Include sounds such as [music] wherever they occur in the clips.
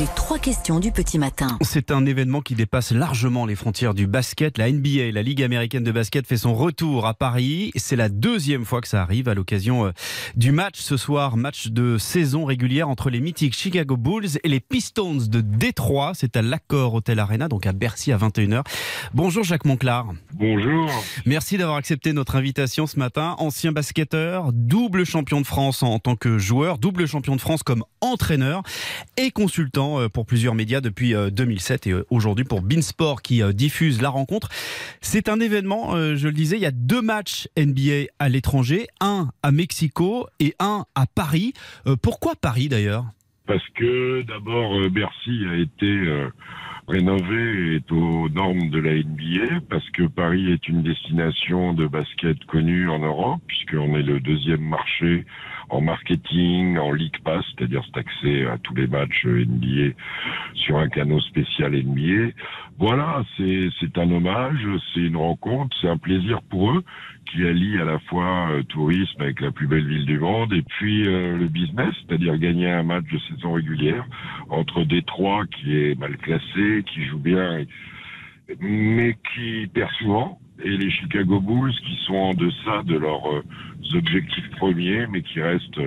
Les trois questions du petit matin. C'est un événement qui dépasse largement les frontières du basket. La NBA, la Ligue américaine de basket, fait son retour à Paris. C'est la deuxième fois que ça arrive à l'occasion euh, du match ce soir, match de saison régulière entre les mythiques Chicago Bulls et les Pistons de Détroit. C'est à l'Accord Hotel Arena, donc à Bercy à 21h. Bonjour Jacques Monclar. Bonjour. Merci d'avoir accepté notre invitation ce matin. Ancien basketteur, double champion de France en tant que joueur, double champion de France comme entraîneur et consultant euh, pour plusieurs médias depuis 2007 euh, et euh, aujourd'hui pour Beansport qui diffuse la rencontre. C'est un événement, je le disais, il y a deux matchs NBA à l'étranger, un à Mexico et un à Paris. Pourquoi Paris d'ailleurs? Parce que d'abord Bercy a été rénové est aux normes de la NBA parce que Paris est une destination de basket connue en Europe puisqu'on est le deuxième marché en marketing, en League Pass, c'est-à-dire cet accès à tous les matchs NBA sur un canot spécial NBA. Voilà, c'est un hommage, c'est une rencontre, c'est un plaisir pour eux qui allie à la fois euh, tourisme avec la plus belle ville du monde et puis euh, le business, c'est-à-dire gagner un match de saison régulière entre Détroit qui est mal classé, qui joue bien, mais qui perd souvent, et les Chicago Bulls qui sont en deçà de leurs euh, objectifs premiers, mais qui restent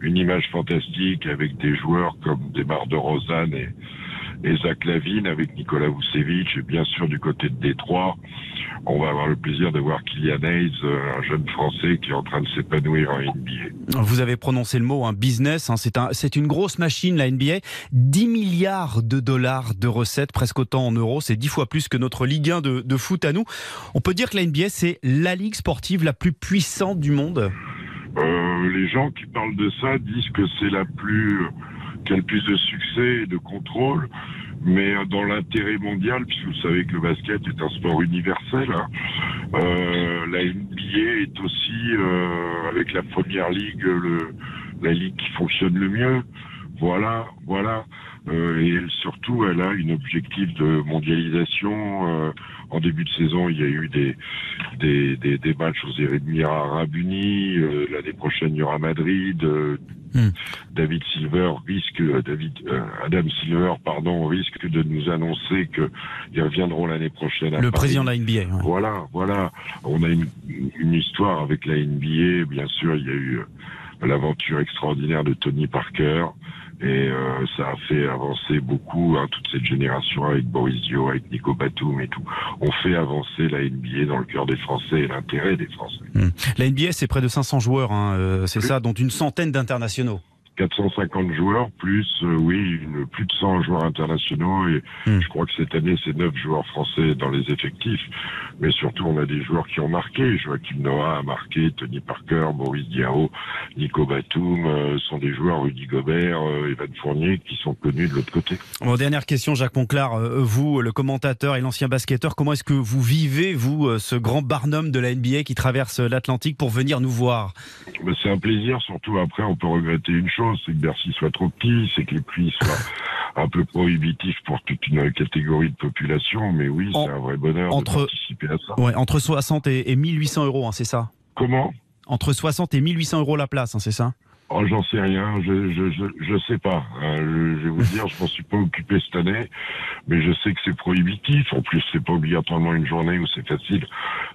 une image fantastique avec des joueurs comme Demar de Rosanne et, et Zach Lavine avec Nicolas Vucevic et bien sûr du côté de Détroit on va avoir le plaisir de voir Kylian Hayes, euh, un jeune Français qui est en train de s'épanouir en NBA. Vous avez prononcé le mot, un business, hein, c'est un, une grosse machine la NBA. 10 milliards de dollars de recettes, presque autant en euros, c'est 10 fois plus que notre Ligue 1 de, de foot à nous. On peut dire que la NBA, c'est la ligue sportive la plus puissante du monde? Euh, Les gens qui parlent de ça disent que c'est la plus qui a le plus de succès et de contrôle, mais dans l'intérêt mondial, puisque vous savez que le basket est un sport universel, hein, euh, la NBA est aussi, euh, avec la première ligue, le, la ligue qui fonctionne le mieux. Voilà, voilà. Euh, et surtout, elle a une objectif de mondialisation. Euh, en début de saison, il y a eu des, des, des, des matchs aux Émirats Arabes Unis. Euh, l'année prochaine, il y aura Madrid. Hmm. David Silver risque, David, Adam Silver, pardon, risque de nous annoncer qu'ils reviendront l'année prochaine. le président de la NBA. Voilà, voilà. On a une, une histoire avec la NBA. Bien sûr, il y a eu l'aventure extraordinaire de Tony Parker. Et euh, ça a fait avancer beaucoup hein, toute cette génération avec Boris Dio, avec Nico Batum et tout. On fait avancer la NBA dans le cœur des Français et l'intérêt des Français. Hmm. La NBA, c'est près de 500 joueurs, hein, euh, c'est ça, dont une centaine d'internationaux. 450 joueurs, plus, euh, oui, plus de 100 joueurs internationaux. Et hmm. je crois que cette année, c'est 9 joueurs français dans les effectifs. Mais surtout, on a des joueurs qui ont marqué. Joachim Noah a marqué, Tony Parker, Maurice Diao, Nico Batum, euh, sont des joueurs, Rudy Gobert, euh, Evan Fournier, qui sont connus de l'autre côté. Bon, dernière question, Jacques Monclar. vous, le commentateur et l'ancien basketteur, comment est-ce que vous vivez, vous, ce grand barnum de la NBA qui traverse l'Atlantique pour venir nous voir? Ben, C'est un plaisir, surtout après, on peut regretter une chose c'est que Bercy soit trop petit, c'est que les prix soient [laughs] un peu prohibitifs pour toute une catégorie de population, mais oui, c'est un vrai bonheur de participer à ça. Ouais, entre 60 et, 1800 euros, hein, c'est ça? Comment? Entre 60 et 1800 euros la place, hein, c'est ça? Oh, j'en sais rien, je, je, je, je sais pas. Hein. Je, vais vous dire, je m'en suis pas occupé cette année, mais je sais que c'est prohibitif. En plus, c'est pas obligatoirement une journée où c'est facile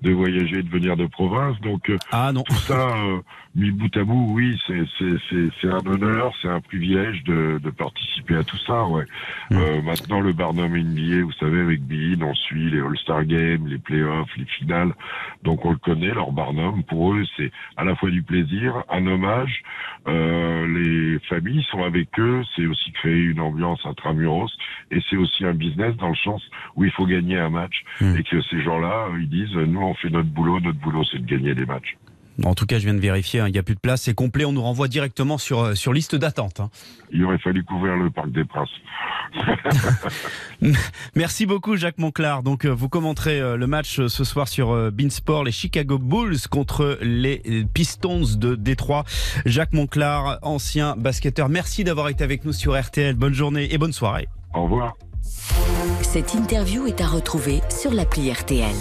de voyager et de venir de province. Donc, euh, ah, non. tout ça, euh, mis bout à bout, oui, c'est un honneur, c'est un privilège de, de, participer à tout ça. Ouais. Mm. Euh, maintenant, le Barnum NBA, vous savez, avec Bean, on suit les All-Star Games, les playoffs, les finales. Donc, on le connaît, leur Barnum. Pour eux, c'est à la fois du plaisir, un hommage. Euh, les familles sont avec eux, c'est aussi créer une ambiance intramuros et c'est aussi un business dans le sens où il faut gagner un match hmm. et que ces gens-là, ils disent nous on fait notre boulot, notre boulot c'est de gagner des matchs. En tout cas, je viens de vérifier, hein, il n'y a plus de place, c'est complet, on nous renvoie directement sur, euh, sur liste d'attente. Hein. Il aurait fallu couvrir le Parc des Princes. [laughs] Merci beaucoup Jacques Monclar. Donc euh, vous commenterez euh, le match ce soir sur Beansport, les Chicago Bulls contre les Pistons de Détroit. Jacques Monclar, ancien basketteur, merci d'avoir été avec nous sur RTL. Bonne journée et bonne soirée. Au revoir. Cette interview est à retrouver sur l'appli RTL.